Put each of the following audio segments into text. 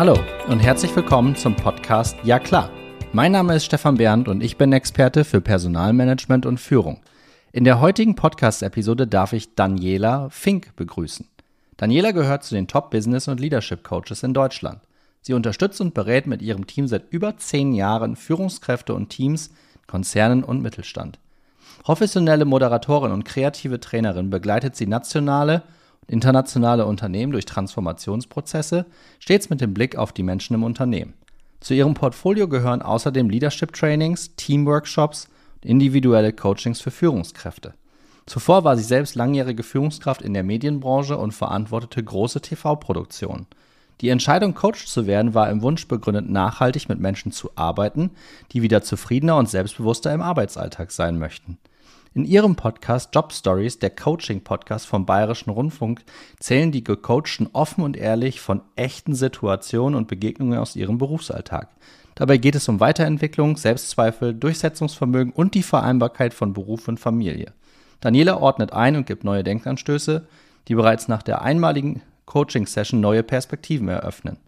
Hallo und herzlich willkommen zum Podcast Ja klar. Mein Name ist Stefan Bernd und ich bin Experte für Personalmanagement und Führung. In der heutigen Podcast-Episode darf ich Daniela Fink begrüßen. Daniela gehört zu den Top Business und Leadership Coaches in Deutschland. Sie unterstützt und berät mit ihrem Team seit über zehn Jahren Führungskräfte und Teams, Konzernen und Mittelstand. Professionelle Moderatorin und kreative Trainerin begleitet sie nationale internationale Unternehmen durch Transformationsprozesse, stets mit dem Blick auf die Menschen im Unternehmen. Zu ihrem Portfolio gehören außerdem Leadership Trainings, Teamworkshops und individuelle Coachings für Führungskräfte. Zuvor war sie selbst langjährige Führungskraft in der Medienbranche und verantwortete große TV-Produktionen. Die Entscheidung, Coach zu werden, war im Wunsch begründet, nachhaltig mit Menschen zu arbeiten, die wieder zufriedener und selbstbewusster im Arbeitsalltag sein möchten. In ihrem Podcast Job Stories, der Coaching-Podcast vom Bayerischen Rundfunk, zählen die Gecoachten offen und ehrlich von echten Situationen und Begegnungen aus ihrem Berufsalltag. Dabei geht es um Weiterentwicklung, Selbstzweifel, Durchsetzungsvermögen und die Vereinbarkeit von Beruf und Familie. Daniela ordnet ein und gibt neue Denkanstöße, die bereits nach der einmaligen Coaching-Session neue Perspektiven eröffnen.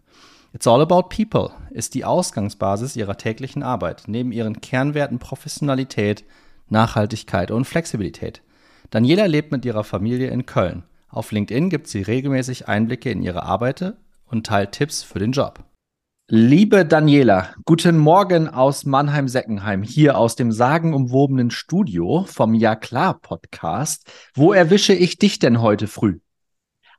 It's All About People ist die Ausgangsbasis ihrer täglichen Arbeit, neben ihren Kernwerten Professionalität, Nachhaltigkeit und Flexibilität. Daniela lebt mit ihrer Familie in Köln. Auf LinkedIn gibt sie regelmäßig Einblicke in ihre Arbeit und teilt Tipps für den Job. Liebe Daniela, guten Morgen aus Mannheim-Seckenheim, hier aus dem sagenumwobenen Studio vom Ja klar Podcast. Wo erwische ich dich denn heute früh?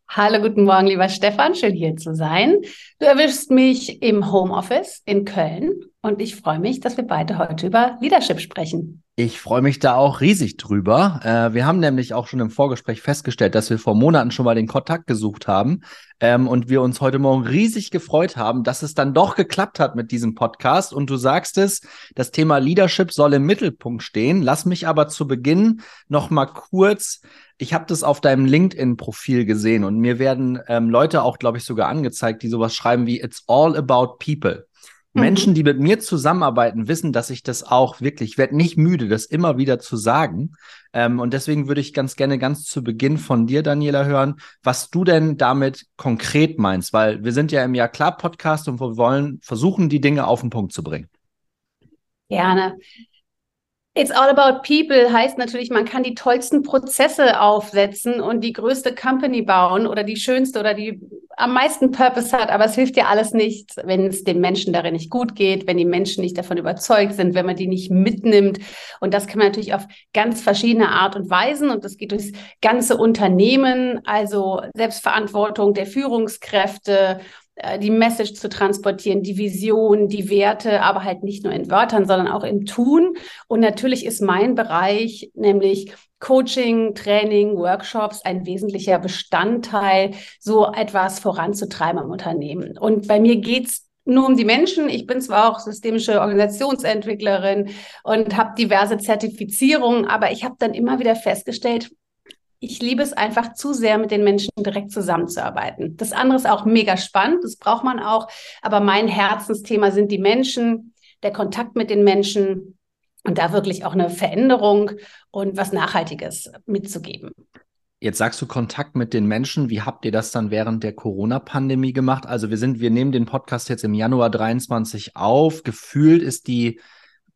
Hallo, guten Morgen, lieber Stefan, schön hier zu sein. Du erwischst mich im Homeoffice in Köln und ich freue mich, dass wir beide heute über Leadership sprechen. Ich freue mich da auch riesig drüber. Äh, wir haben nämlich auch schon im Vorgespräch festgestellt, dass wir vor Monaten schon mal den Kontakt gesucht haben ähm, und wir uns heute Morgen riesig gefreut haben, dass es dann doch geklappt hat mit diesem Podcast. Und du sagst es, das Thema Leadership soll im Mittelpunkt stehen. Lass mich aber zu Beginn noch mal kurz ich habe das auf deinem LinkedIn-Profil gesehen und mir werden ähm, Leute auch, glaube ich, sogar angezeigt, die sowas schreiben wie It's all about people. Mhm. Menschen, die mit mir zusammenarbeiten, wissen, dass ich das auch wirklich, ich werde nicht müde, das immer wieder zu sagen. Ähm, und deswegen würde ich ganz gerne ganz zu Beginn von dir, Daniela, hören, was du denn damit konkret meinst, weil wir sind ja im Jahr klar Podcast und wir wollen versuchen, die Dinge auf den Punkt zu bringen. Gerne. It's all about people heißt natürlich, man kann die tollsten Prozesse aufsetzen und die größte Company bauen oder die schönste oder die am meisten Purpose hat, aber es hilft ja alles nichts, wenn es den Menschen darin nicht gut geht, wenn die Menschen nicht davon überzeugt sind, wenn man die nicht mitnimmt. Und das kann man natürlich auf ganz verschiedene Art und Weisen und das geht durchs ganze Unternehmen, also Selbstverantwortung der Führungskräfte, die Message zu transportieren, die Vision, die Werte, aber halt nicht nur in Wörtern, sondern auch im Tun. Und natürlich ist mein Bereich, nämlich Coaching, Training, Workshops ein wesentlicher Bestandteil, so etwas voranzutreiben im Unternehmen. Und bei mir geht's nur um die Menschen. Ich bin zwar auch systemische Organisationsentwicklerin und habe diverse Zertifizierungen, aber ich habe dann immer wieder festgestellt, ich liebe es einfach zu sehr, mit den Menschen direkt zusammenzuarbeiten. Das andere ist auch mega spannend, das braucht man auch. Aber mein Herzensthema sind die Menschen, der Kontakt mit den Menschen und da wirklich auch eine Veränderung und was Nachhaltiges mitzugeben. Jetzt sagst du Kontakt mit den Menschen. Wie habt ihr das dann während der Corona-Pandemie gemacht? Also wir sind, wir nehmen den Podcast jetzt im Januar 23 auf. Gefühlt ist die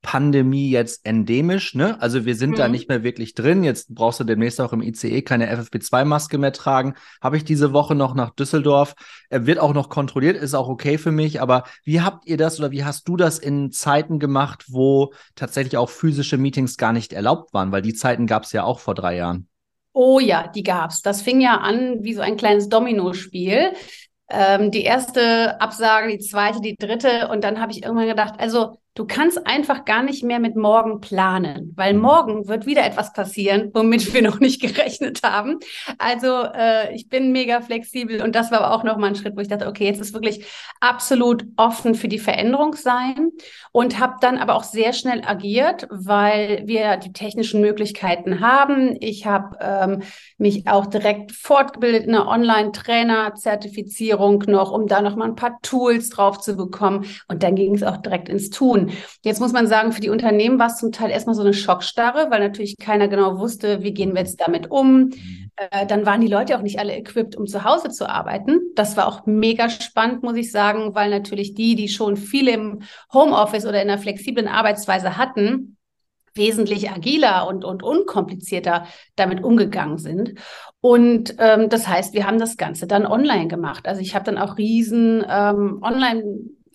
Pandemie jetzt endemisch, ne? Also wir sind mhm. da nicht mehr wirklich drin. Jetzt brauchst du demnächst auch im ICE keine FFP2-Maske mehr tragen. Habe ich diese Woche noch nach Düsseldorf. Er wird auch noch kontrolliert, ist auch okay für mich. Aber wie habt ihr das oder wie hast du das in Zeiten gemacht, wo tatsächlich auch physische Meetings gar nicht erlaubt waren? Weil die Zeiten gab es ja auch vor drei Jahren. Oh ja, die gab's. Das fing ja an wie so ein kleines Dominospiel. Ähm, die erste Absage, die zweite, die dritte. Und dann habe ich irgendwann gedacht, also Du kannst einfach gar nicht mehr mit morgen planen, weil mhm. morgen wird wieder etwas passieren, womit wir noch nicht gerechnet haben. Also äh, ich bin mega flexibel und das war aber auch nochmal ein Schritt, wo ich dachte, okay, jetzt ist wirklich absolut offen für die Veränderung sein und habe dann aber auch sehr schnell agiert, weil wir die technischen Möglichkeiten haben. Ich habe ähm, mich auch direkt fortgebildet in einer Online-Trainer-Zertifizierung noch, um da noch mal ein paar Tools drauf zu bekommen und dann ging es auch direkt ins Tun. Jetzt muss man sagen, für die Unternehmen war es zum Teil erstmal so eine Schockstarre, weil natürlich keiner genau wusste, wie gehen wir jetzt damit um. Äh, dann waren die Leute auch nicht alle equipped, um zu Hause zu arbeiten. Das war auch mega spannend, muss ich sagen, weil natürlich die, die schon viel im Homeoffice oder in einer flexiblen Arbeitsweise hatten, wesentlich agiler und, und unkomplizierter damit umgegangen sind. Und ähm, das heißt, wir haben das Ganze dann online gemacht. Also ich habe dann auch riesen ähm, Online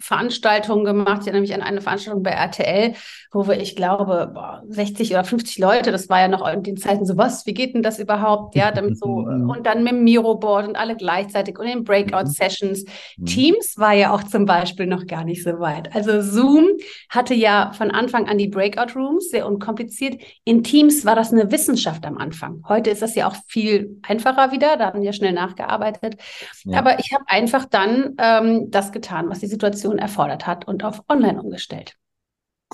Veranstaltungen gemacht. Ich erinnere mich an eine Veranstaltung bei RTL, wo wir, ich glaube, boah, 60 oder 50 Leute, das war ja noch in den Zeiten so, was, wie geht denn das überhaupt? Ja, damit so, und dann mit dem Miro-Board und alle gleichzeitig und in Breakout-Sessions. Mhm. Teams war ja auch zum Beispiel noch gar nicht so weit. Also Zoom hatte ja von Anfang an die Breakout-Rooms, sehr unkompliziert. In Teams war das eine Wissenschaft am Anfang. Heute ist das ja auch viel einfacher wieder, da haben wir schnell nachgearbeitet. Ja. Aber ich habe einfach dann ähm, das getan, was die Situation Situation erfordert hat und auf online umgestellt.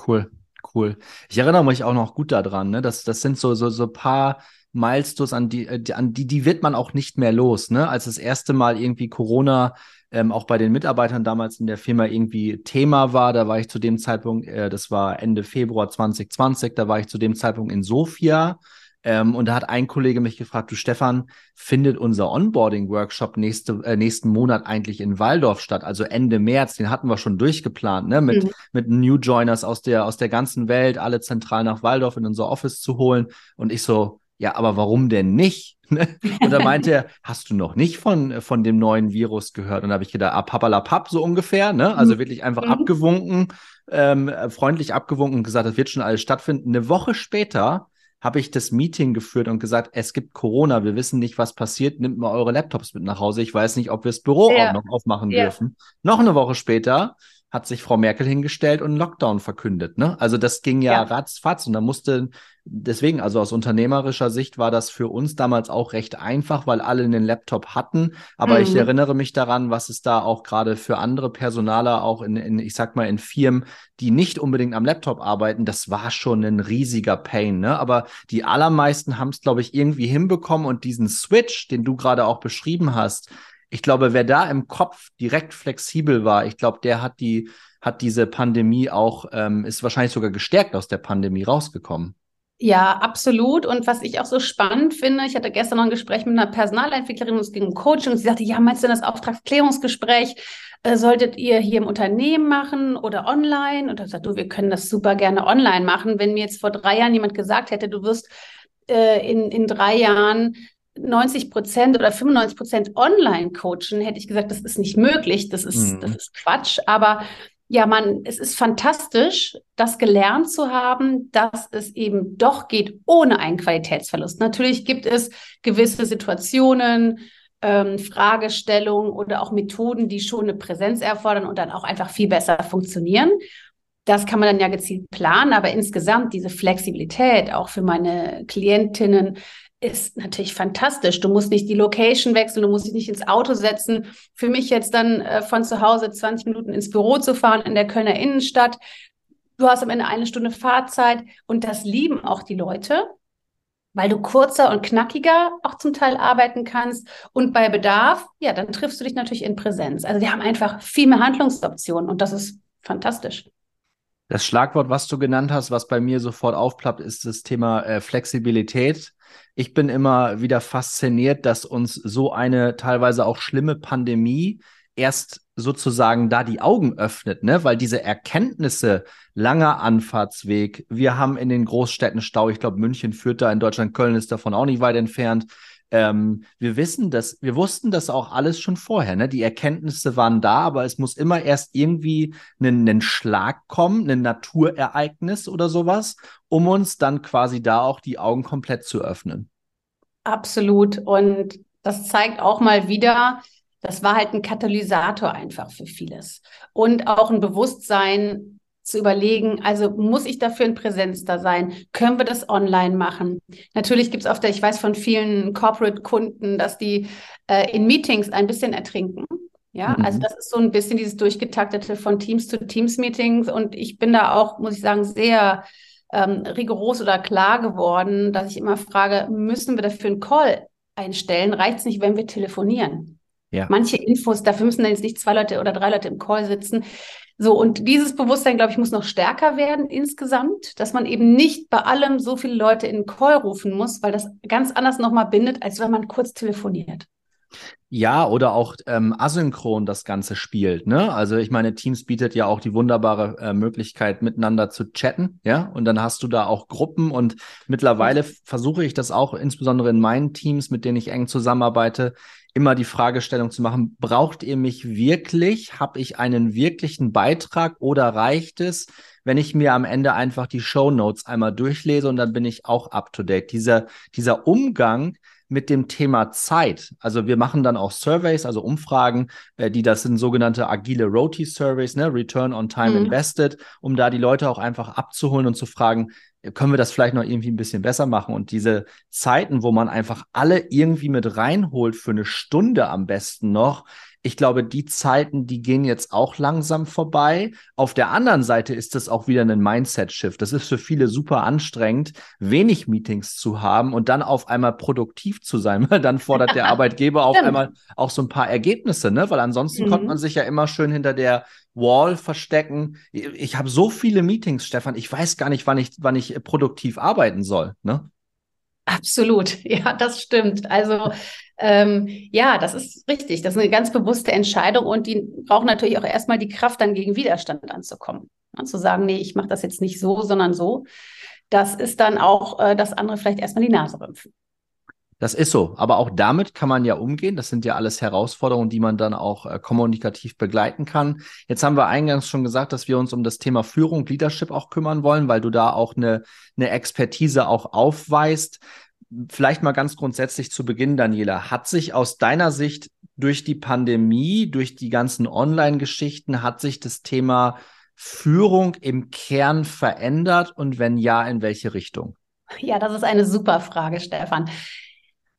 Cool, cool. Ich erinnere mich auch noch gut daran, ne? Das, das sind so, so, so paar Milestones, an die, äh, an die, die wird man auch nicht mehr los, ne? Als das erste Mal irgendwie Corona ähm, auch bei den Mitarbeitern damals in der Firma irgendwie Thema war, da war ich zu dem Zeitpunkt, äh, das war Ende Februar 2020, da war ich zu dem Zeitpunkt in Sofia ähm, und da hat ein Kollege mich gefragt, du Stefan, findet unser Onboarding-Workshop nächste, äh, nächsten Monat eigentlich in Waldorf statt? Also Ende März, den hatten wir schon durchgeplant, ne? Mit, mhm. mit New Joiners aus der, aus der ganzen Welt, alle zentral nach Waldorf in unser Office zu holen. Und ich so, ja, aber warum denn nicht? Ne? und da meinte er, hast du noch nicht von, von dem neuen Virus gehört? Und da habe ich gedacht, ah, papalapap, so ungefähr, ne? Also mhm. wirklich einfach mhm. abgewunken, ähm, freundlich abgewunken und gesagt, das wird schon alles stattfinden. Eine Woche später habe ich das Meeting geführt und gesagt, es gibt Corona, wir wissen nicht, was passiert, nimmt mal eure Laptops mit nach Hause. Ich weiß nicht, ob wir das Büro ja. auch noch aufmachen ja. dürfen. Noch eine Woche später hat sich Frau Merkel hingestellt und einen Lockdown verkündet. Ne? Also das ging ja, ja. ratzfatz und da musste, deswegen, also aus unternehmerischer Sicht war das für uns damals auch recht einfach, weil alle einen Laptop hatten. Aber mhm. ich erinnere mich daran, was es da auch gerade für andere Personaler auch in, in, ich sag mal, in Firmen, die nicht unbedingt am Laptop arbeiten, das war schon ein riesiger Pain. Ne? Aber die allermeisten haben es, glaube ich, irgendwie hinbekommen und diesen Switch, den du gerade auch beschrieben hast, ich glaube, wer da im Kopf direkt flexibel war, ich glaube, der hat die, hat diese Pandemie auch, ähm, ist wahrscheinlich sogar gestärkt aus der Pandemie rausgekommen. Ja, absolut. Und was ich auch so spannend finde, ich hatte gestern noch ein Gespräch mit einer Personalentwicklerin, es ging um Coaching, und sie sagte, ja, meinst du das Auftragsklärungsgespräch äh, solltet ihr hier im Unternehmen machen oder online? Und da sagt du, wir können das super gerne online machen. Wenn mir jetzt vor drei Jahren jemand gesagt hätte, du wirst äh, in, in drei Jahren 90 Prozent oder 95 Prozent online coachen, hätte ich gesagt, das ist nicht möglich, das ist, mhm. das ist Quatsch. Aber ja, man, es ist fantastisch, das gelernt zu haben, dass es eben doch geht ohne einen Qualitätsverlust. Natürlich gibt es gewisse Situationen, ähm, Fragestellungen oder auch Methoden, die schon eine Präsenz erfordern und dann auch einfach viel besser funktionieren. Das kann man dann ja gezielt planen, aber insgesamt diese Flexibilität auch für meine Klientinnen ist natürlich fantastisch. Du musst nicht die Location wechseln, du musst dich nicht ins Auto setzen. Für mich jetzt dann äh, von zu Hause 20 Minuten ins Büro zu fahren in der Kölner Innenstadt. Du hast am Ende eine Stunde Fahrzeit und das lieben auch die Leute, weil du kurzer und knackiger auch zum Teil arbeiten kannst und bei Bedarf, ja, dann triffst du dich natürlich in Präsenz. Also wir haben einfach viel mehr Handlungsoptionen und das ist fantastisch. Das Schlagwort, was du genannt hast, was bei mir sofort aufplappt, ist das Thema äh, Flexibilität. Ich bin immer wieder fasziniert, dass uns so eine teilweise auch schlimme Pandemie erst sozusagen da die Augen öffnet, ne? Weil diese Erkenntnisse, langer Anfahrtsweg, wir haben in den Großstädten Stau, ich glaube, München führt da in Deutschland, Köln ist davon auch nicht weit entfernt. Ähm, wir wissen das, wir wussten das auch alles schon vorher, ne? Die Erkenntnisse waren da, aber es muss immer erst irgendwie einen Schlag kommen, ein Naturereignis oder sowas, um uns dann quasi da auch die Augen komplett zu öffnen. Absolut. Und das zeigt auch mal wieder, das war halt ein Katalysator einfach für vieles. Und auch ein Bewusstsein, zu überlegen, also muss ich dafür in Präsenz da sein? Können wir das online machen? Natürlich gibt es oft, ich weiß von vielen Corporate-Kunden, dass die äh, in Meetings ein bisschen ertrinken. Ja, mhm. also das ist so ein bisschen dieses durchgetaktete von Teams zu Teams-Meetings und ich bin da auch, muss ich sagen, sehr ähm, rigoros oder klar geworden, dass ich immer frage, müssen wir dafür einen Call einstellen? Reicht es nicht, wenn wir telefonieren? Ja. Manche Infos, dafür müssen dann jetzt nicht zwei Leute oder drei Leute im Call sitzen So, und dieses Bewusstsein, glaube ich, muss noch stärker werden insgesamt, dass man eben nicht bei allem so viele Leute in den Call rufen muss, weil das ganz anders nochmal bindet, als wenn man kurz telefoniert. Ja, oder auch ähm, asynchron das Ganze spielt. Ne? Also ich meine, Teams bietet ja auch die wunderbare äh, Möglichkeit, miteinander zu chatten, ja. Und dann hast du da auch Gruppen und mittlerweile versuche ich das auch, insbesondere in meinen Teams, mit denen ich eng zusammenarbeite, immer die Fragestellung zu machen, braucht ihr mich wirklich? Habe ich einen wirklichen Beitrag oder reicht es, wenn ich mir am Ende einfach die Show Notes einmal durchlese und dann bin ich auch up to date? Dieser, dieser Umgang mit dem Thema Zeit. Also wir machen dann auch Surveys, also Umfragen, äh, die das sind sogenannte agile Roti Surveys, ne, Return on Time mhm. Invested, um da die Leute auch einfach abzuholen und zu fragen, können wir das vielleicht noch irgendwie ein bisschen besser machen? Und diese Zeiten, wo man einfach alle irgendwie mit reinholt für eine Stunde am besten noch, ich glaube, die Zeiten, die gehen jetzt auch langsam vorbei. Auf der anderen Seite ist das auch wieder ein Mindset-Shift. Das ist für viele super anstrengend, wenig Meetings zu haben und dann auf einmal produktiv zu sein. dann fordert der Arbeitgeber auf einmal auch so ein paar Ergebnisse, ne? Weil ansonsten mhm. konnte man sich ja immer schön hinter der Wall verstecken. Ich habe so viele Meetings, Stefan. Ich weiß gar nicht, wann ich, wann ich produktiv arbeiten soll. Ne? Absolut, ja, das stimmt. Also ähm, ja, das ist richtig. Das ist eine ganz bewusste Entscheidung und die braucht natürlich auch erstmal die Kraft, dann gegen Widerstand anzukommen. Ja, zu sagen, nee, ich mache das jetzt nicht so, sondern so. Das ist dann auch, äh, dass andere vielleicht erstmal die Nase rümpfen. Das ist so. Aber auch damit kann man ja umgehen. Das sind ja alles Herausforderungen, die man dann auch äh, kommunikativ begleiten kann. Jetzt haben wir eingangs schon gesagt, dass wir uns um das Thema Führung, Leadership auch kümmern wollen, weil du da auch eine, eine Expertise auch aufweist. Vielleicht mal ganz grundsätzlich zu Beginn, Daniela. Hat sich aus deiner Sicht durch die Pandemie, durch die ganzen Online-Geschichten, hat sich das Thema Führung im Kern verändert? Und wenn ja, in welche Richtung? Ja, das ist eine super Frage, Stefan.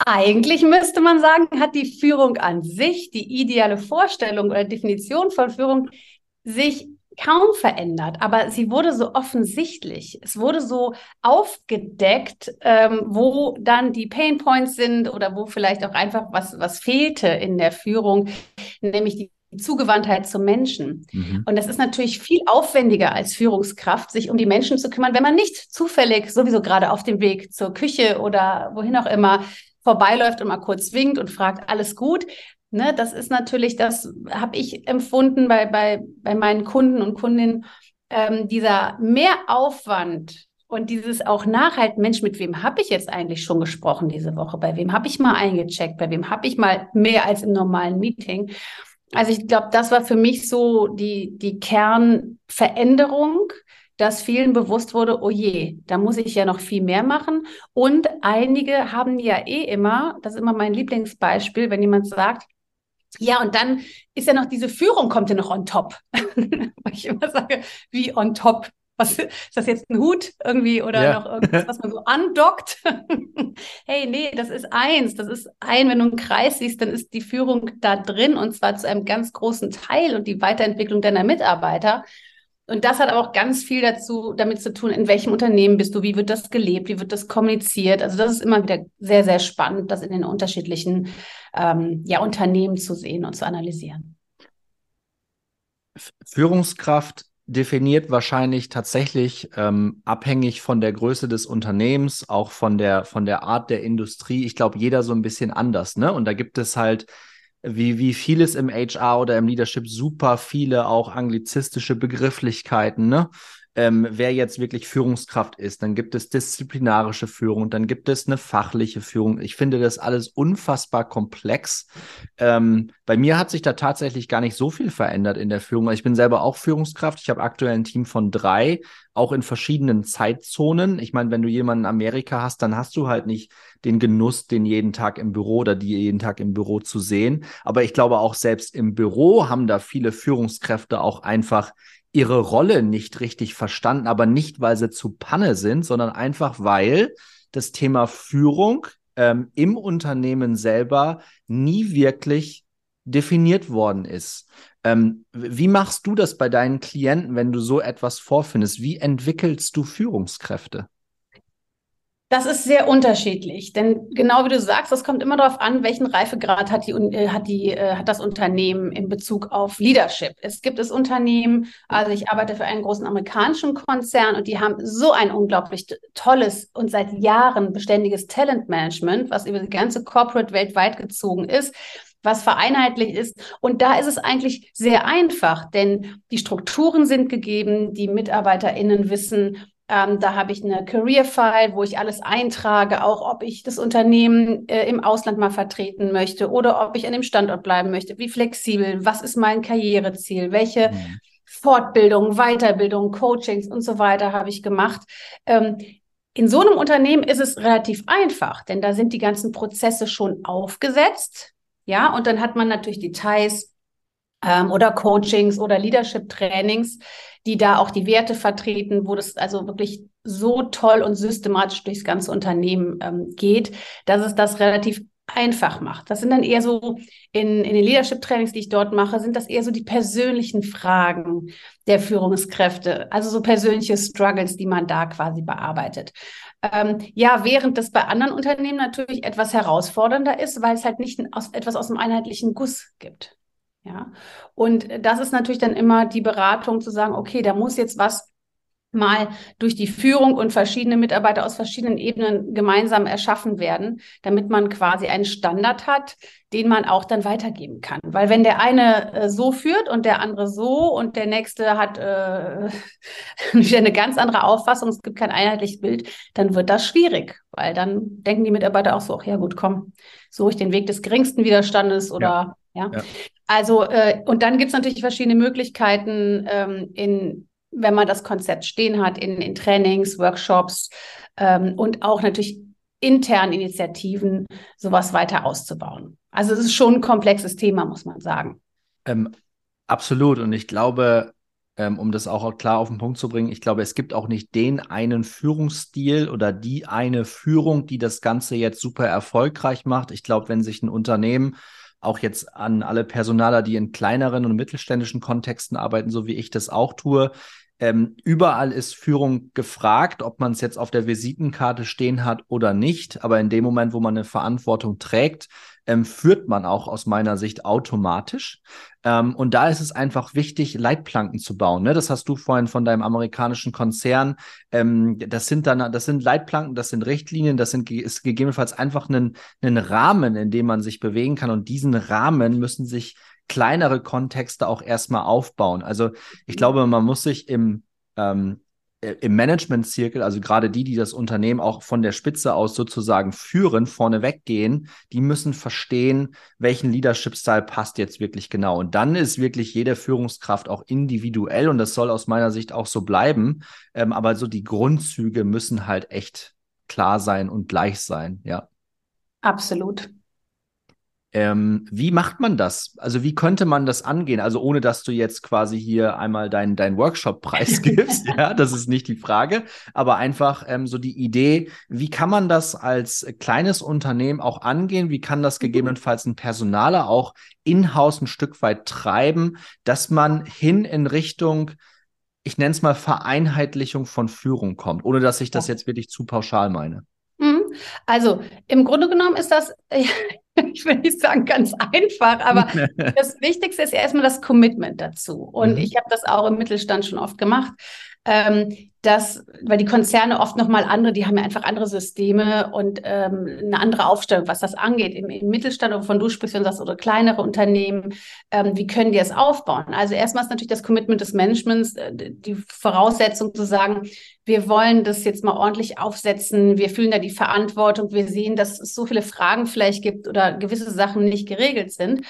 Eigentlich müsste man sagen, hat die Führung an sich, die ideale Vorstellung oder Definition von Führung sich kaum verändert, aber sie wurde so offensichtlich. Es wurde so aufgedeckt, ähm, wo dann die Pain Points sind oder wo vielleicht auch einfach was, was fehlte in der Führung, nämlich die Zugewandtheit zum Menschen. Mhm. Und das ist natürlich viel aufwendiger als Führungskraft, sich um die Menschen zu kümmern, wenn man nicht zufällig sowieso gerade auf dem Weg zur Küche oder wohin auch immer vorbeiläuft und mal kurz winkt und fragt, alles gut. Ne, das ist natürlich, das habe ich empfunden bei, bei, bei meinen Kunden und Kundinnen, ähm, dieser Mehraufwand und dieses auch nachhalten, Mensch, mit wem habe ich jetzt eigentlich schon gesprochen diese Woche? Bei wem habe ich mal eingecheckt? Bei wem habe ich mal mehr als im normalen Meeting? Also ich glaube, das war für mich so die, die Kernveränderung, dass vielen bewusst wurde, oh je, da muss ich ja noch viel mehr machen. Und einige haben ja eh immer, das ist immer mein Lieblingsbeispiel, wenn jemand sagt, ja, und dann ist ja noch diese Führung, kommt ja noch on top. Weil ich immer sage, wie on top? Was, ist das jetzt ein Hut irgendwie oder ja. noch irgendwas, was man so andockt? hey, nee, das ist eins. Das ist ein, wenn du einen Kreis siehst, dann ist die Führung da drin und zwar zu einem ganz großen Teil und die Weiterentwicklung deiner Mitarbeiter. Und das hat aber auch ganz viel dazu, damit zu tun, in welchem Unternehmen bist du, wie wird das gelebt, wie wird das kommuniziert. Also das ist immer wieder sehr, sehr spannend, das in den unterschiedlichen ähm, ja, Unternehmen zu sehen und zu analysieren. Führungskraft definiert wahrscheinlich tatsächlich ähm, abhängig von der Größe des Unternehmens, auch von der, von der Art der Industrie. Ich glaube, jeder so ein bisschen anders. Ne? Und da gibt es halt wie, wie vieles im HR oder im Leadership super viele auch anglizistische Begrifflichkeiten, ne? ähm, wer jetzt wirklich Führungskraft ist. Dann gibt es disziplinarische Führung, dann gibt es eine fachliche Führung. Ich finde das alles unfassbar komplex. Ähm, bei mir hat sich da tatsächlich gar nicht so viel verändert in der Führung. Ich bin selber auch Führungskraft. Ich habe aktuell ein Team von drei, auch in verschiedenen Zeitzonen. Ich meine, wenn du jemanden in Amerika hast, dann hast du halt nicht den Genuss, den jeden Tag im Büro oder die jeden Tag im Büro zu sehen. Aber ich glaube auch selbst im Büro haben da viele Führungskräfte auch einfach ihre Rolle nicht richtig verstanden, aber nicht, weil sie zu Panne sind, sondern einfach, weil das Thema Führung ähm, im Unternehmen selber nie wirklich definiert worden ist. Ähm, wie machst du das bei deinen Klienten, wenn du so etwas vorfindest? Wie entwickelst du Führungskräfte? Das ist sehr unterschiedlich, denn genau wie du sagst, das kommt immer darauf an, welchen Reifegrad hat die äh, hat die äh, hat das Unternehmen in Bezug auf Leadership. Es gibt es Unternehmen, also ich arbeite für einen großen amerikanischen Konzern und die haben so ein unglaublich tolles und seit Jahren beständiges Talentmanagement, was über die ganze Corporate weltweit gezogen ist was vereinheitlicht ist. Und da ist es eigentlich sehr einfach, denn die Strukturen sind gegeben, die MitarbeiterInnen wissen, ähm, da habe ich eine Career File, wo ich alles eintrage, auch ob ich das Unternehmen äh, im Ausland mal vertreten möchte oder ob ich an dem Standort bleiben möchte. Wie flexibel, was ist mein Karriereziel, welche mhm. Fortbildung, Weiterbildung, Coachings und so weiter habe ich gemacht. Ähm, in so einem Unternehmen ist es relativ einfach, denn da sind die ganzen Prozesse schon aufgesetzt. Ja, und dann hat man natürlich Details ähm, oder Coachings oder Leadership-Trainings, die da auch die Werte vertreten, wo das also wirklich so toll und systematisch durchs ganze Unternehmen ähm, geht, dass es das relativ einfach macht. Das sind dann eher so in, in den Leadership-Trainings, die ich dort mache, sind das eher so die persönlichen Fragen der Führungskräfte, also so persönliche Struggles, die man da quasi bearbeitet. Ähm, ja, während das bei anderen Unternehmen natürlich etwas herausfordernder ist, weil es halt nicht aus, etwas aus dem einheitlichen Guss gibt. Ja, und das ist natürlich dann immer die Beratung zu sagen, okay, da muss jetzt was mal durch die Führung und verschiedene Mitarbeiter aus verschiedenen Ebenen gemeinsam erschaffen werden, damit man quasi einen Standard hat, den man auch dann weitergeben kann. Weil wenn der eine äh, so führt und der andere so und der nächste hat äh, eine ganz andere Auffassung, es gibt kein einheitliches Bild, dann wird das schwierig, weil dann denken die Mitarbeiter auch so, ach ja gut, komm, suche ich den Weg des geringsten Widerstandes oder ja. ja. ja. Also, äh, und dann gibt es natürlich verschiedene Möglichkeiten, ähm, in, wenn man das Konzept stehen hat, in, in Trainings, Workshops ähm, und auch natürlich intern Initiativen, sowas weiter auszubauen. Also es ist schon ein komplexes Thema, muss man sagen. Ähm, absolut. Und ich glaube, ähm, um das auch klar auf den Punkt zu bringen, ich glaube, es gibt auch nicht den einen Führungsstil oder die eine Führung, die das Ganze jetzt super erfolgreich macht. Ich glaube, wenn sich ein Unternehmen auch jetzt an alle Personaler, die in kleineren und mittelständischen Kontexten arbeiten, so wie ich das auch tue. Ähm, überall ist Führung gefragt, ob man es jetzt auf der Visitenkarte stehen hat oder nicht. Aber in dem Moment, wo man eine Verantwortung trägt, ähm, führt man auch aus meiner Sicht automatisch. Ähm, und da ist es einfach wichtig, Leitplanken zu bauen. Ne? Das hast du vorhin von deinem amerikanischen Konzern. Ähm, das sind dann, das sind Leitplanken, das sind Richtlinien, das sind ist gegebenenfalls einfach ein, ein Rahmen, in dem man sich bewegen kann. Und diesen Rahmen müssen sich kleinere Kontexte auch erstmal aufbauen. Also ich glaube, man muss sich im ähm, äh, im Management-Zirkel, also gerade die, die das Unternehmen auch von der Spitze aus sozusagen führen, vorne weggehen, die müssen verstehen, welchen Leadership-Style passt jetzt wirklich genau. Und dann ist wirklich jede Führungskraft auch individuell und das soll aus meiner Sicht auch so bleiben. Ähm, aber so die Grundzüge müssen halt echt klar sein und gleich sein, ja. Absolut. Ähm, wie macht man das? Also wie könnte man das angehen? Also ohne dass du jetzt quasi hier einmal deinen dein Workshop preisgibst, ja, das ist nicht die Frage, aber einfach ähm, so die Idee, wie kann man das als kleines Unternehmen auch angehen? Wie kann das gegebenenfalls ein Personaler auch in-house ein Stück weit treiben, dass man hin in Richtung ich nenne es mal Vereinheitlichung von Führung kommt, ohne dass ich das jetzt wirklich zu pauschal meine. Mhm. Also im Grunde genommen ist das, ich will nicht sagen ganz einfach, aber das Wichtigste ist erstmal das Commitment dazu. Und mhm. ich habe das auch im Mittelstand schon oft gemacht. Ähm, dass, weil die Konzerne oft nochmal andere, die haben ja einfach andere Systeme und ähm, eine andere Aufstellung, was das angeht. Im, im Mittelstand, wovon du sprichst, wenn du oder kleinere Unternehmen, ähm, wie können die es aufbauen? Also erstmal ist natürlich das Commitment des Managements, äh, die Voraussetzung zu sagen, wir wollen das jetzt mal ordentlich aufsetzen, wir fühlen da die Verantwortung, wir sehen, dass es so viele Fragen vielleicht gibt oder gewisse Sachen nicht geregelt sind.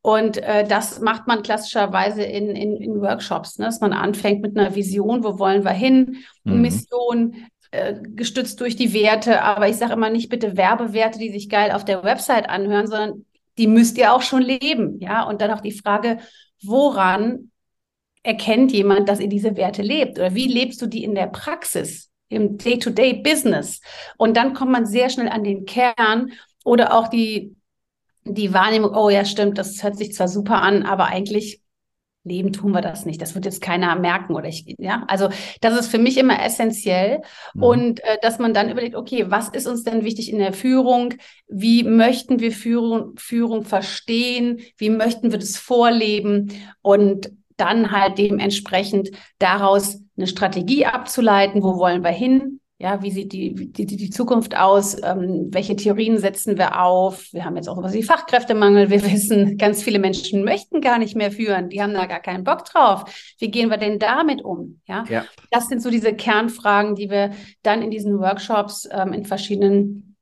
Und äh, das macht man klassischerweise in, in, in Workshops, ne? dass man anfängt mit einer Vision, wo wollen wir hin, mhm. Mission, äh, gestützt durch die Werte. Aber ich sage immer nicht bitte Werbewerte, die sich geil auf der Website anhören, sondern die müsst ihr auch schon leben. Ja, und dann auch die Frage, woran erkennt jemand, dass ihr diese Werte lebt? Oder wie lebst du die in der Praxis, im Day-to-Day-Business? Und dann kommt man sehr schnell an den Kern oder auch die die Wahrnehmung, oh ja, stimmt, das hört sich zwar super an, aber eigentlich Leben tun wir das nicht. Das wird jetzt keiner merken oder ich, ja. Also das ist für mich immer essentiell. Mhm. Und äh, dass man dann überlegt, okay, was ist uns denn wichtig in der Führung? Wie möchten wir Führung, Führung verstehen? Wie möchten wir das vorleben? Und dann halt dementsprechend daraus eine Strategie abzuleiten, wo wollen wir hin? Ja, wie sieht die, die, die Zukunft aus? Ähm, welche Theorien setzen wir auf? Wir haben jetzt auch über die Fachkräftemangel. Wir wissen, ganz viele Menschen möchten gar nicht mehr führen. Die haben da gar keinen Bock drauf. Wie gehen wir denn damit um? Ja, ja. das sind so diese Kernfragen, die wir dann in diesen Workshops ähm, in verschiedenen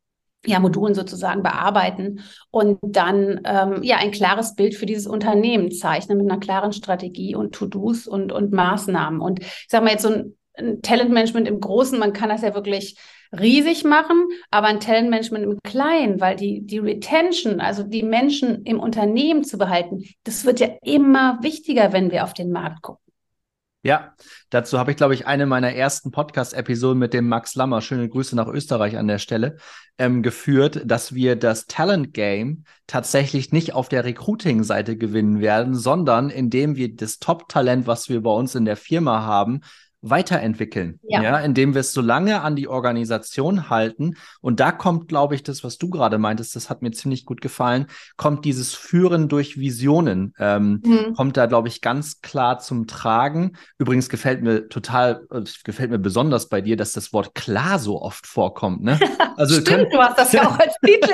ja, Modulen sozusagen bearbeiten und dann ähm, ja ein klares Bild für dieses Unternehmen zeichnen mit einer klaren Strategie und To-Dos und, und Maßnahmen. Und ich sage mal jetzt so ein ein Talentmanagement im Großen, man kann das ja wirklich riesig machen, aber ein Talentmanagement im Kleinen, weil die, die Retention, also die Menschen im Unternehmen zu behalten, das wird ja immer wichtiger, wenn wir auf den Markt gucken. Ja, dazu habe ich, glaube ich, eine meiner ersten Podcast-Episoden mit dem Max Lammer, schöne Grüße nach Österreich an der Stelle, ähm, geführt, dass wir das Talent-Game tatsächlich nicht auf der Recruiting-Seite gewinnen werden, sondern indem wir das Top-Talent, was wir bei uns in der Firma haben, weiterentwickeln, ja. ja, indem wir es so lange an die Organisation halten. Und da kommt, glaube ich, das, was du gerade meintest, das hat mir ziemlich gut gefallen, kommt dieses Führen durch Visionen, ähm, mhm. kommt da, glaube ich, ganz klar zum Tragen. Übrigens gefällt mir total, äh, gefällt mir besonders bei dir, dass das Wort klar so oft vorkommt. Ne? Also Stimmt, könnt, du hast das ja auch als Titel.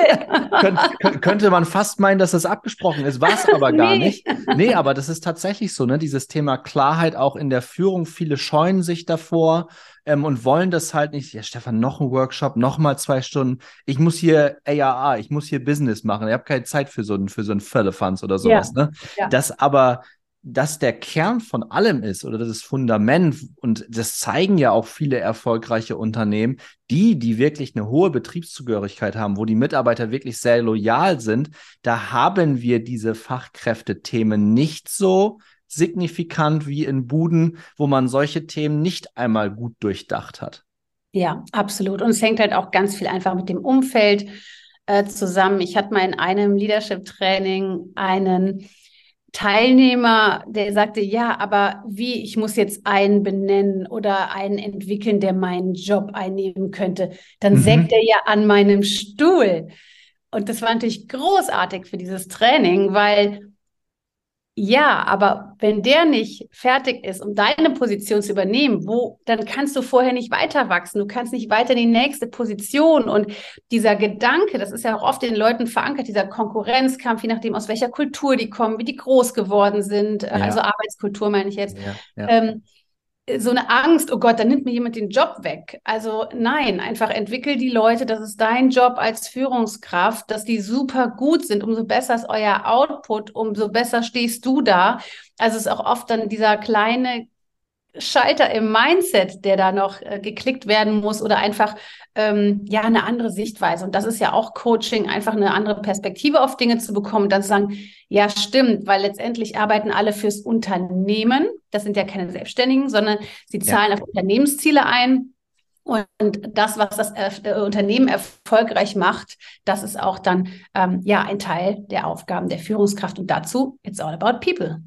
könnt, könnte man fast meinen, dass das abgesprochen ist, war es aber gar nee. nicht. Nee, aber das ist tatsächlich so, ne? Dieses Thema Klarheit auch in der Führung. Viele scheuen sich davor ähm, und wollen das halt nicht. Ja, Stefan, noch ein Workshop, noch mal zwei Stunden. Ich muss hier ARA, ich muss hier Business machen. Ich habe keine Zeit für so ein für so ein Firlefanz oder sowas. Ja. Ne? Ja. Das aber dass der Kern von allem ist oder das Fundament und das zeigen ja auch viele erfolgreiche Unternehmen, die, die wirklich eine hohe Betriebszugehörigkeit haben, wo die Mitarbeiter wirklich sehr loyal sind, da haben wir diese Fachkräftethemen nicht so signifikant wie in Buden, wo man solche Themen nicht einmal gut durchdacht hat. Ja, absolut. Und es hängt halt auch ganz viel einfach mit dem Umfeld äh, zusammen. Ich hatte mal in einem Leadership-Training einen Teilnehmer, der sagte, ja, aber wie, ich muss jetzt einen benennen oder einen entwickeln, der meinen Job einnehmen könnte. Dann mhm. sägt er ja an meinem Stuhl. Und das war natürlich großartig für dieses Training, weil ja, aber wenn der nicht fertig ist, um deine Position zu übernehmen, wo, dann kannst du vorher nicht weiter wachsen. Du kannst nicht weiter in die nächste Position. Und dieser Gedanke, das ist ja auch oft den Leuten verankert, dieser Konkurrenzkampf, je nachdem, aus welcher Kultur die kommen, wie die groß geworden sind, ja. also Arbeitskultur meine ich jetzt. Ja, ja. Ähm, so eine Angst, oh Gott, dann nimmt mir jemand den Job weg. Also nein, einfach entwickel die Leute, das ist dein Job als Führungskraft, dass die super gut sind, umso besser ist euer Output, umso besser stehst du da. Also es ist auch oft dann dieser kleine Schalter im Mindset, der da noch äh, geklickt werden muss oder einfach ähm, ja eine andere Sichtweise. Und das ist ja auch Coaching, einfach eine andere Perspektive auf Dinge zu bekommen und dann zu sagen, ja stimmt, weil letztendlich arbeiten alle fürs Unternehmen. Das sind ja keine Selbstständigen, sondern sie zahlen ja. auf Unternehmensziele ein. Und das, was das äh, Unternehmen erfolgreich macht, das ist auch dann ähm, ja ein Teil der Aufgaben der Führungskraft. Und dazu, it's all about people.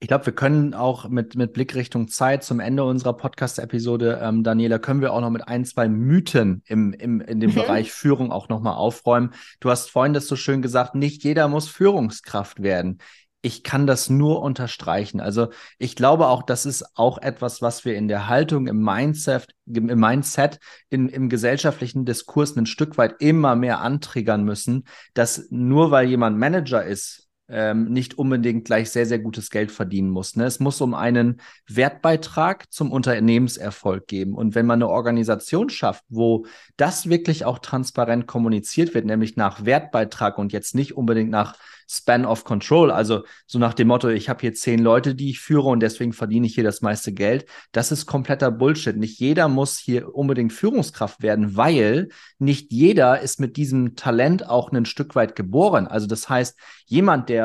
Ich glaube, wir können auch mit, mit Blick Richtung Zeit zum Ende unserer Podcast-Episode, ähm, Daniela, können wir auch noch mit ein, zwei Mythen im, im, in dem mhm. Bereich Führung auch nochmal aufräumen. Du hast vorhin das so schön gesagt, nicht jeder muss Führungskraft werden. Ich kann das nur unterstreichen. Also ich glaube auch, das ist auch etwas, was wir in der Haltung, im Mindset, im Mindset, in, im gesellschaftlichen Diskurs ein Stück weit immer mehr antriggern müssen, dass nur weil jemand Manager ist, ähm, nicht unbedingt gleich sehr, sehr gutes Geld verdienen muss. Ne? Es muss um einen Wertbeitrag zum Unternehmenserfolg geben. Und wenn man eine Organisation schafft, wo das wirklich auch transparent kommuniziert wird, nämlich nach Wertbeitrag und jetzt nicht unbedingt nach Span of Control, also so nach dem Motto, ich habe hier zehn Leute, die ich führe und deswegen verdiene ich hier das meiste Geld. Das ist kompletter Bullshit. Nicht jeder muss hier unbedingt Führungskraft werden, weil nicht jeder ist mit diesem Talent auch ein Stück weit geboren. Also das heißt, jemand, der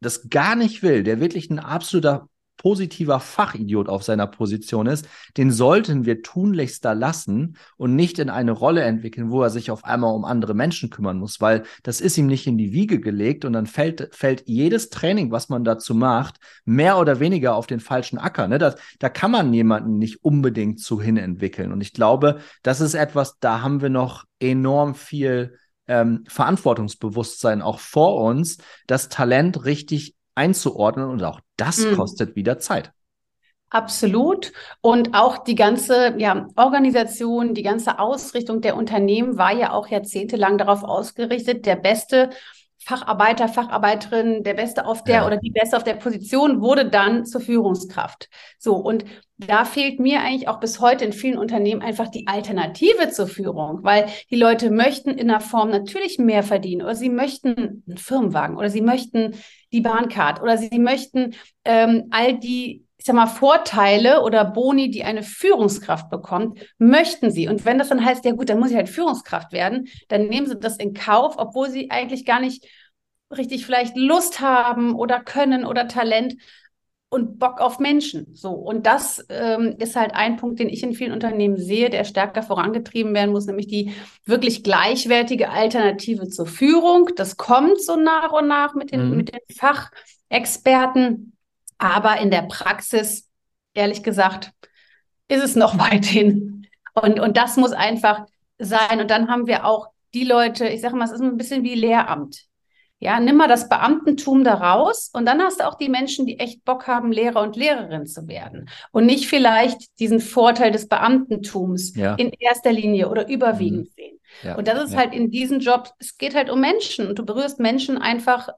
das gar nicht will, der wirklich ein absoluter positiver Fachidiot auf seiner Position ist, den sollten wir tunlichst da lassen und nicht in eine Rolle entwickeln, wo er sich auf einmal um andere Menschen kümmern muss, weil das ist ihm nicht in die Wiege gelegt und dann fällt, fällt jedes Training, was man dazu macht, mehr oder weniger auf den falschen Acker. Ne? Das, da kann man jemanden nicht unbedingt zu hin entwickeln. Und ich glaube, das ist etwas, da haben wir noch enorm viel ähm, Verantwortungsbewusstsein auch vor uns, das Talent richtig einzuordnen und auch das mhm. kostet wieder Zeit. Absolut. Und auch die ganze ja, Organisation, die ganze Ausrichtung der Unternehmen war ja auch jahrzehntelang darauf ausgerichtet, der beste Facharbeiter, Facharbeiterin, der Beste auf der ja. oder die Beste auf der Position wurde dann zur Führungskraft. So, und da fehlt mir eigentlich auch bis heute in vielen Unternehmen einfach die Alternative zur Führung, weil die Leute möchten in der Form natürlich mehr verdienen oder sie möchten einen Firmenwagen oder sie möchten die Bahncard oder sie möchten ähm, all die sag mal, Vorteile oder Boni, die eine Führungskraft bekommt, möchten sie. Und wenn das dann heißt, ja gut, dann muss ich halt Führungskraft werden, dann nehmen sie das in Kauf, obwohl sie eigentlich gar nicht richtig vielleicht Lust haben oder können oder Talent und Bock auf Menschen. So. Und das ähm, ist halt ein Punkt, den ich in vielen Unternehmen sehe, der stärker vorangetrieben werden muss, nämlich die wirklich gleichwertige Alternative zur Führung. Das kommt so nach und nach mit den, mhm. mit den Fachexperten. Aber in der Praxis, ehrlich gesagt, ist es noch weit hin. Und, und das muss einfach sein. Und dann haben wir auch die Leute, ich sage mal, es ist ein bisschen wie Lehramt. Ja, nimm mal das Beamtentum da raus und dann hast du auch die Menschen, die echt Bock haben, Lehrer und Lehrerin zu werden. Und nicht vielleicht diesen Vorteil des Beamtentums ja. in erster Linie oder überwiegend mhm. sehen. Ja. Und das ist ja. halt in diesem Job, es geht halt um Menschen und du berührst Menschen einfach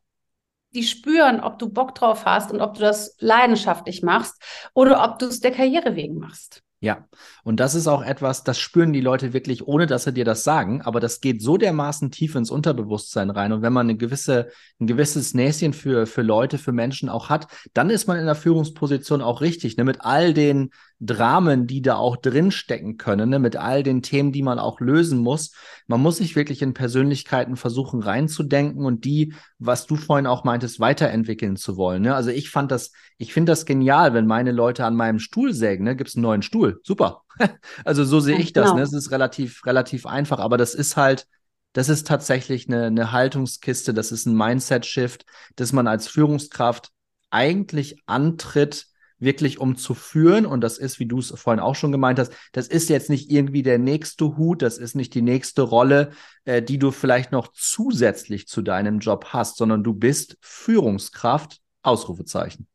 die spüren, ob du Bock drauf hast und ob du das leidenschaftlich machst oder ob du es der Karriere wegen machst. Ja, und das ist auch etwas, das spüren die Leute wirklich, ohne dass sie dir das sagen, aber das geht so dermaßen tief ins Unterbewusstsein rein. Und wenn man eine gewisse, ein gewisses Näschen für, für Leute, für Menschen auch hat, dann ist man in der Führungsposition auch richtig, ne? mit all den Dramen, die da auch drinstecken können, ne? mit all den Themen, die man auch lösen muss. Man muss sich wirklich in Persönlichkeiten versuchen reinzudenken und die, was du vorhin auch meintest, weiterentwickeln zu wollen. Ne? Also ich fand das, ich finde das genial, wenn meine Leute an meinem Stuhl sägen, ne? gibt es einen neuen Stuhl. Super. also so sehe ich das. Genau. Ne? Es ist relativ, relativ einfach, aber das ist halt, das ist tatsächlich eine, eine Haltungskiste, das ist ein Mindset-Shift, dass man als Führungskraft eigentlich antritt, wirklich um zu führen. Und das ist, wie du es vorhin auch schon gemeint hast, das ist jetzt nicht irgendwie der nächste Hut, das ist nicht die nächste Rolle, äh, die du vielleicht noch zusätzlich zu deinem Job hast, sondern du bist Führungskraft, Ausrufezeichen.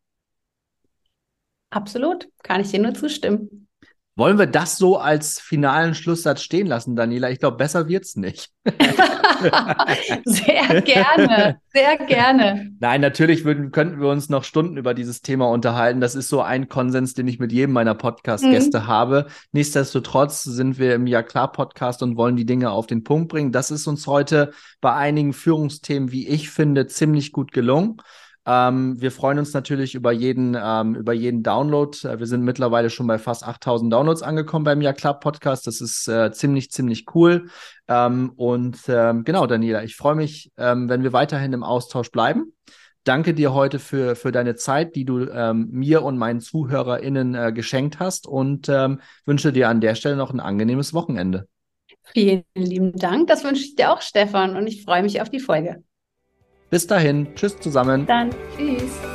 Absolut, kann ich dir nur zustimmen. Wollen wir das so als finalen Schlusssatz stehen lassen, Daniela? Ich glaube, besser wird's nicht. sehr gerne, sehr gerne. Nein, natürlich würden, könnten wir uns noch Stunden über dieses Thema unterhalten. Das ist so ein Konsens, den ich mit jedem meiner Podcast-Gäste mhm. habe. Nichtsdestotrotz sind wir im Ja klar Podcast und wollen die Dinge auf den Punkt bringen. Das ist uns heute bei einigen Führungsthemen, wie ich finde, ziemlich gut gelungen. Ähm, wir freuen uns natürlich über jeden, ähm, über jeden Download. Äh, wir sind mittlerweile schon bei fast 8000 Downloads angekommen beim Ja Club Podcast. Das ist äh, ziemlich, ziemlich cool. Ähm, und ähm, genau, Daniela, ich freue mich, ähm, wenn wir weiterhin im Austausch bleiben. Danke dir heute für, für deine Zeit, die du ähm, mir und meinen ZuhörerInnen äh, geschenkt hast und wünsche dir an der Stelle noch ein angenehmes Wochenende. Vielen lieben Dank. Das wünsche ich dir auch, Stefan, und ich freue mich auf die Folge. Bis dahin, tschüss zusammen. Dann tschüss.